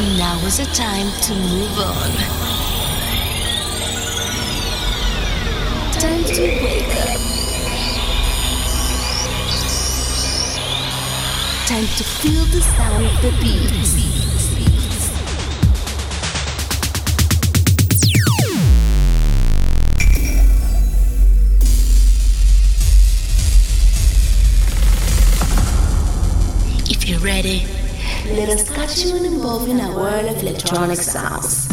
Now is the time to move on. Time to wake up. Time to feel the sound of the beat. ready. Let us catch you and in a world of electronic sounds.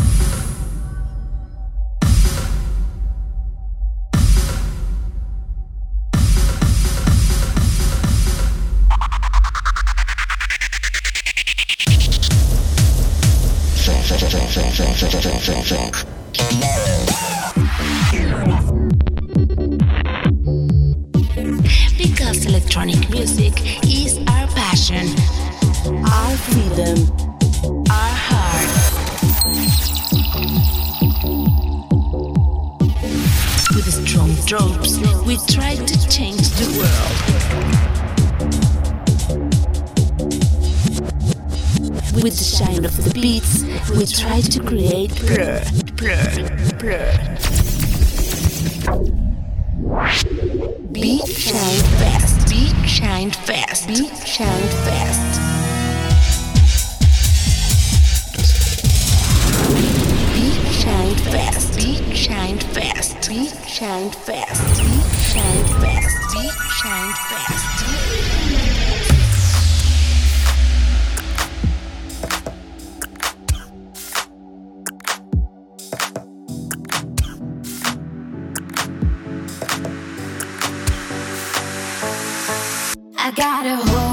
we tried to create Blur, got a hold.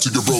to the road.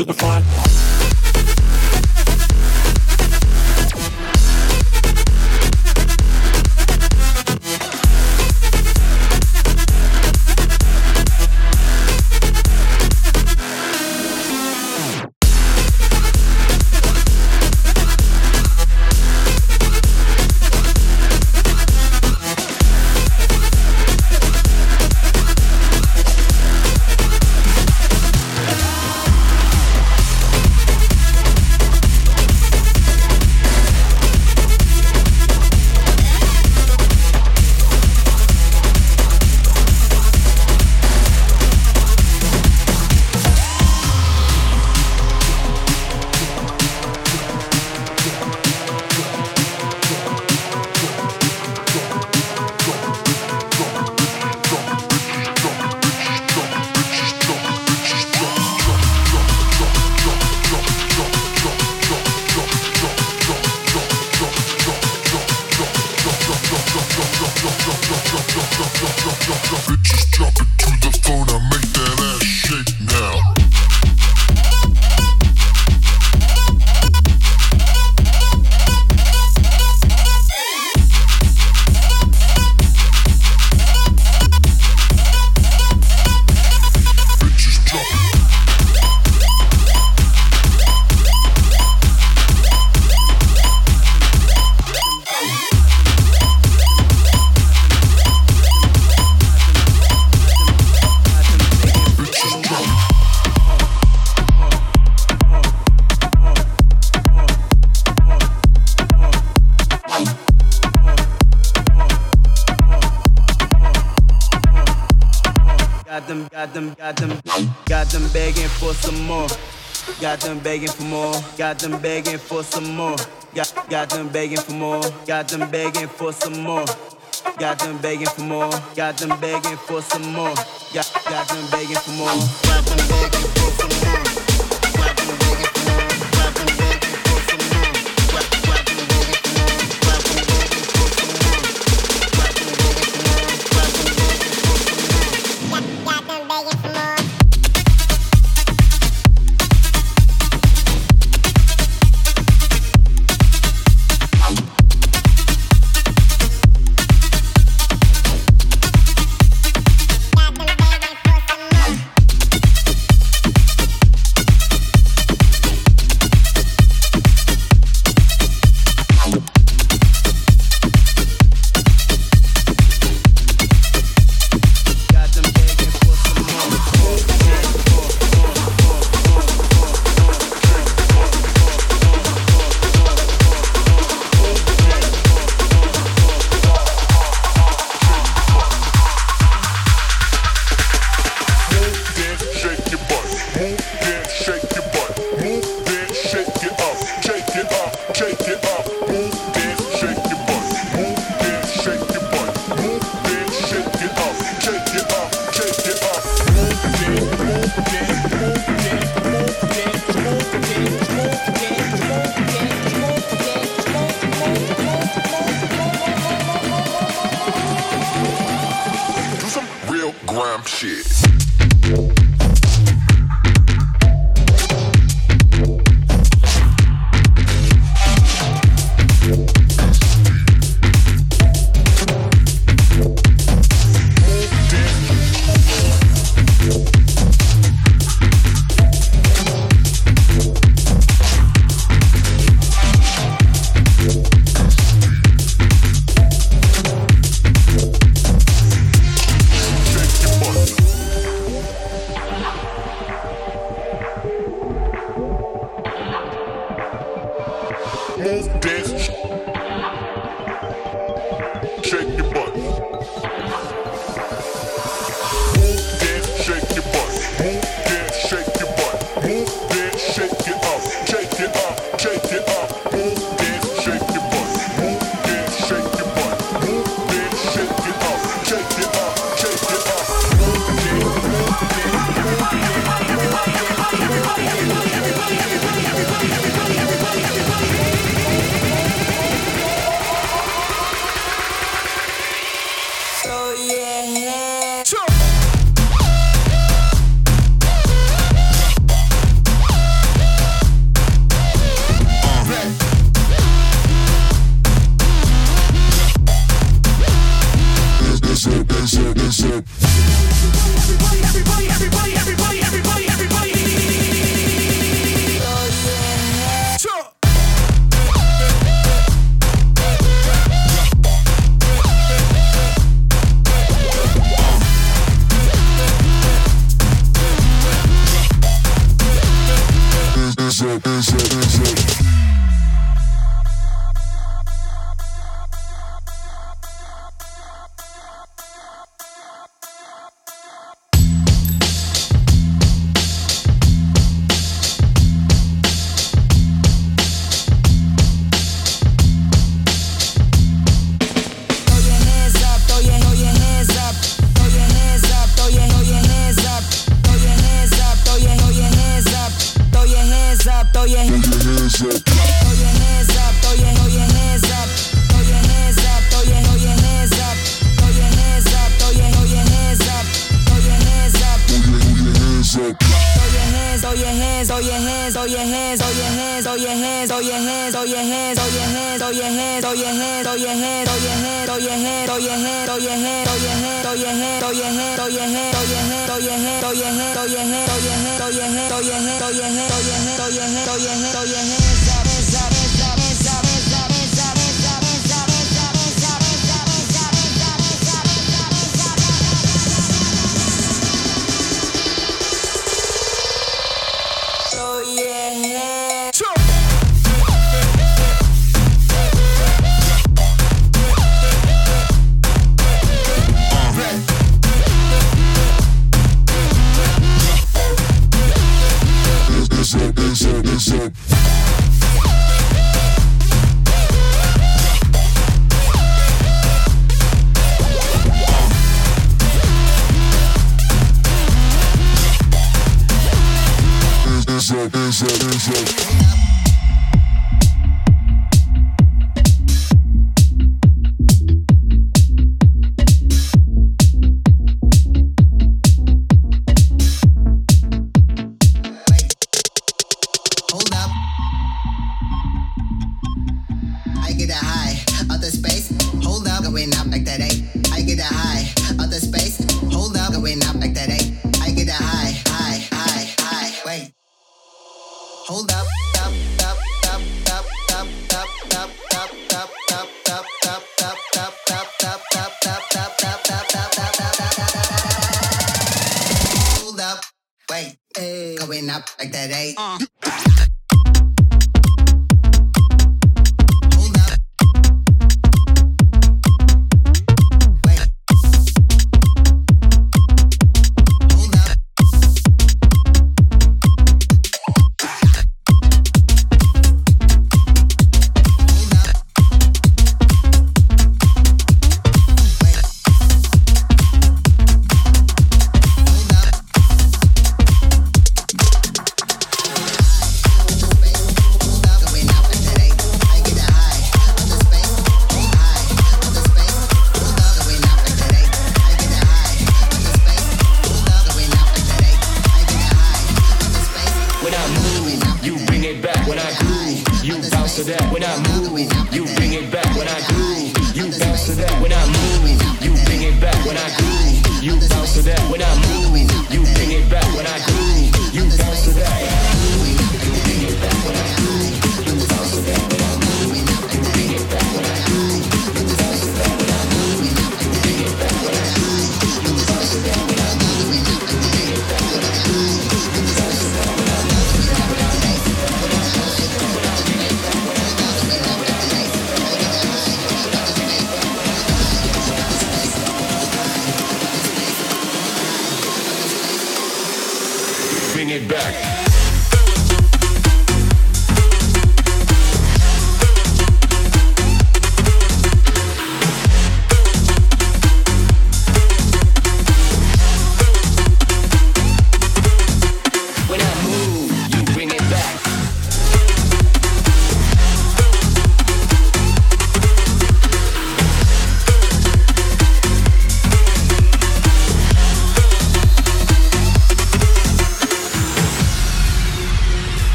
to the front. Got them begging for more. Got them begging for some more. Got, got them begging for more. Got them begging for some more. Got them begging for more. Got them begging for some more. Got, got them begging for more. Got them begging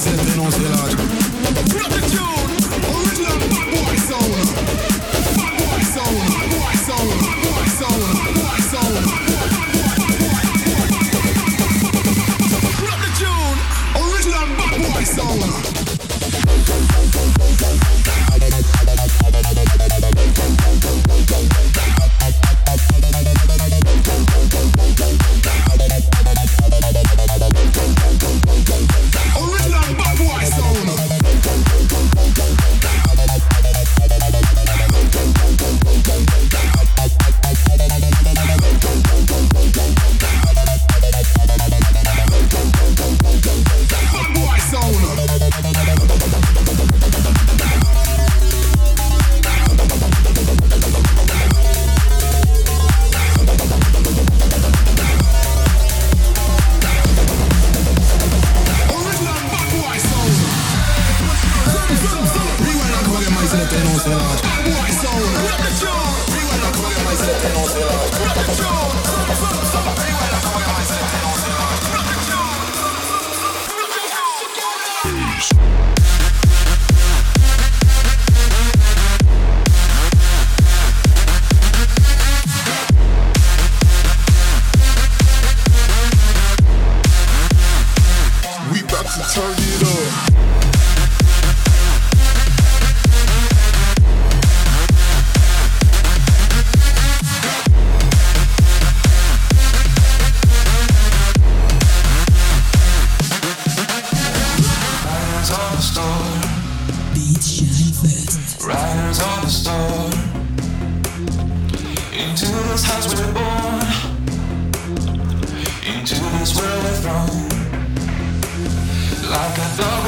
Isaac dénonce l'âge. Like I thought.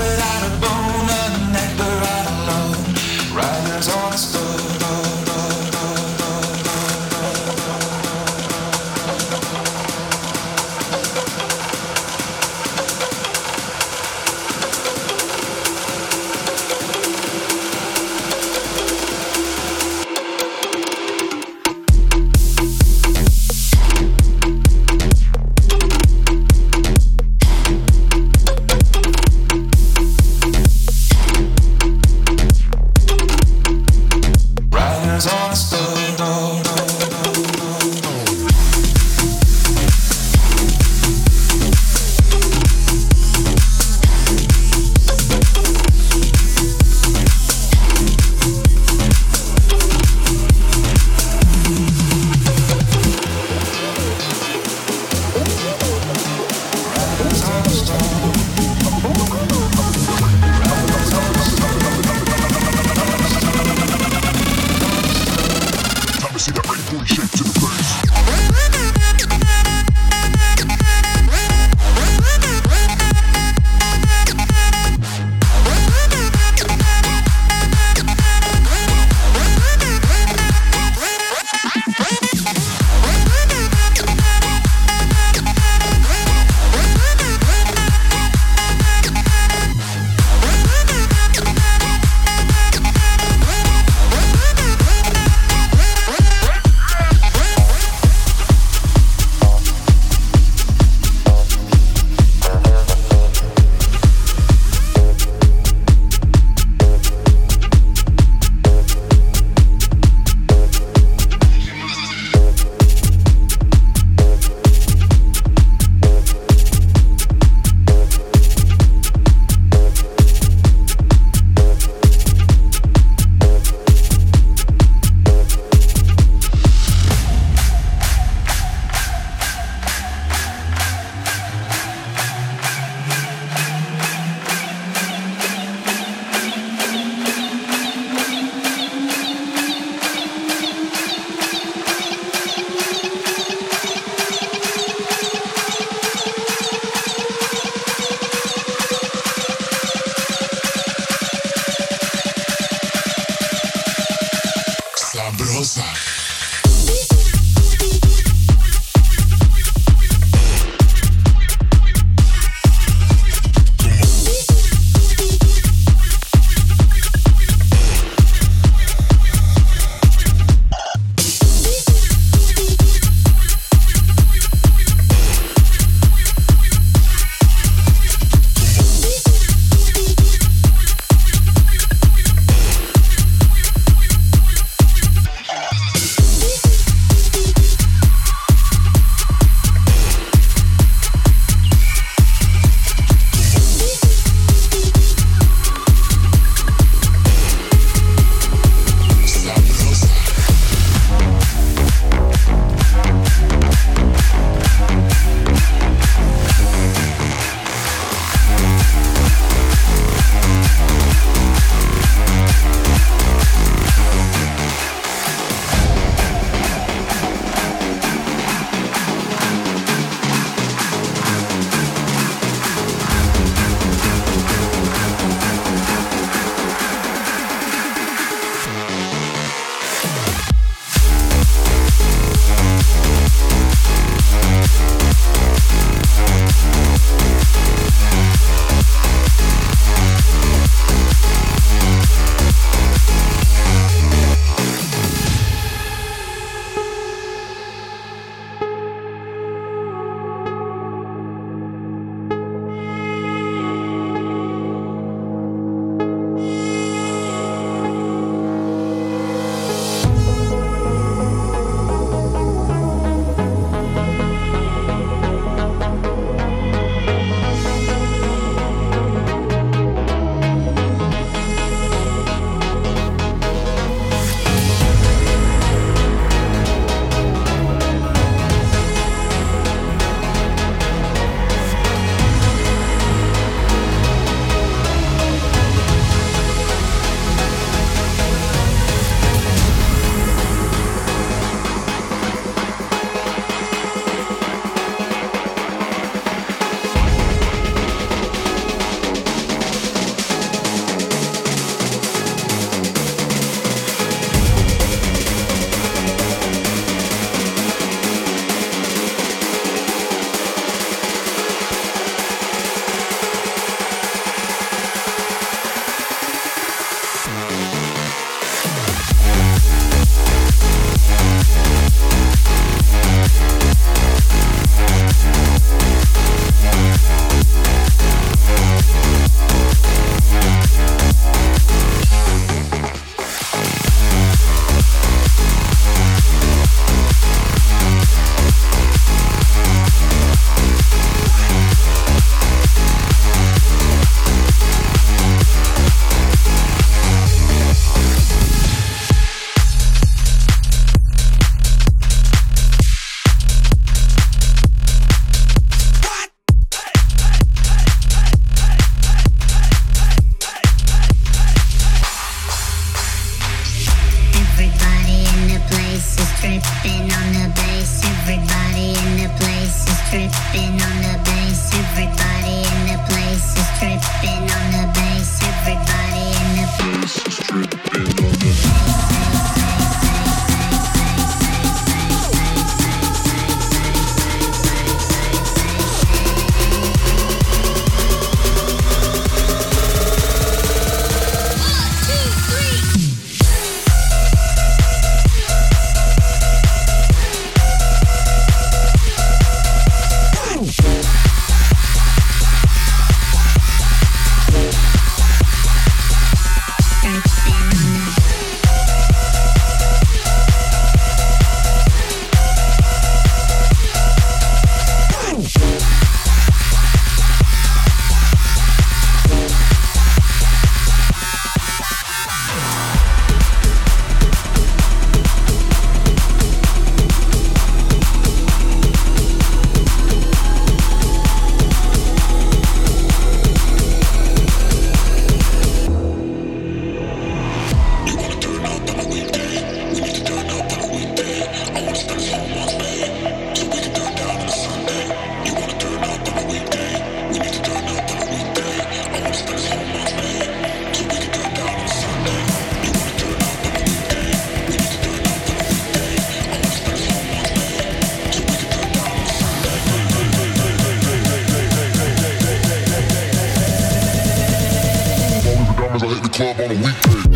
Club on a weekday.